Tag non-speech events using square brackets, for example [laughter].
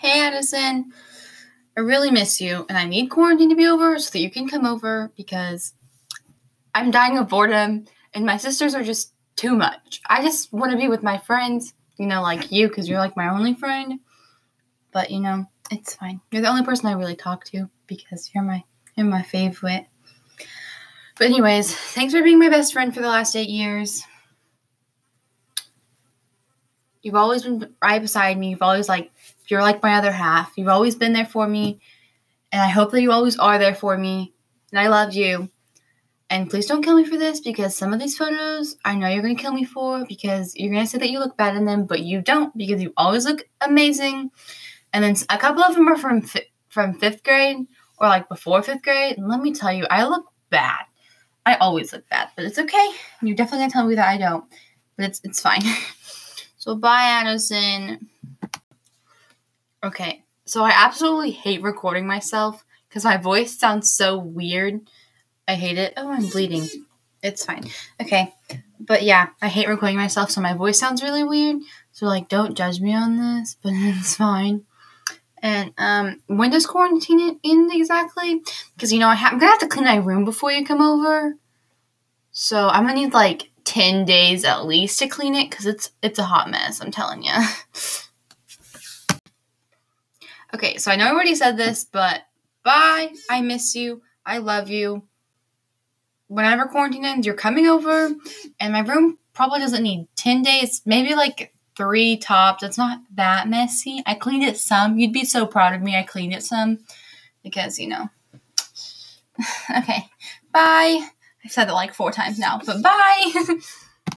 Hey, Addison. I really miss you, and I need quarantine to be over so that you can come over because I'm dying of boredom, and my sisters are just too much. I just want to be with my friends, you know, like you, because you're like my only friend. But you know, it's fine. You're the only person I really talk to because you're my you're my favorite. But anyways, thanks for being my best friend for the last eight years. You've always been right beside me. You've always like you're like my other half. You've always been there for me. And I hope that you always are there for me. And I love you. And please don't kill me for this because some of these photos I know you're going to kill me for because you're to say that you look bad in them, but you don't because you always look amazing. And then a couple of them are from fi- from 5th grade or like before 5th grade. And let me tell you, I look bad. I always look bad, but it's okay. You're definitely to tell me that I don't. But it's it's fine. [laughs] so bye Addison. Okay, so I absolutely hate recording myself because my voice sounds so weird. I hate it. Oh, I'm bleeding. It's fine. Okay, but yeah, I hate recording myself, so my voice sounds really weird. So like, don't judge me on this, [laughs] but it's fine. And um, when does quarantine end exactly? Because you know I I'm gonna have to clean my room before you come over. So I'm gonna need like ten days at least to clean it because it's it's a hot mess. I'm telling you. [laughs] Okay, so I know I already said this, but bye. I miss you. I love you. Whenever quarantine ends, you're coming over, and my room probably doesn't need 10 days, maybe like three tops. It's not that messy. I cleaned it some. You'd be so proud of me. I cleaned it some because, you know. [laughs] okay, bye. I've said it like four times now, but bye. [laughs]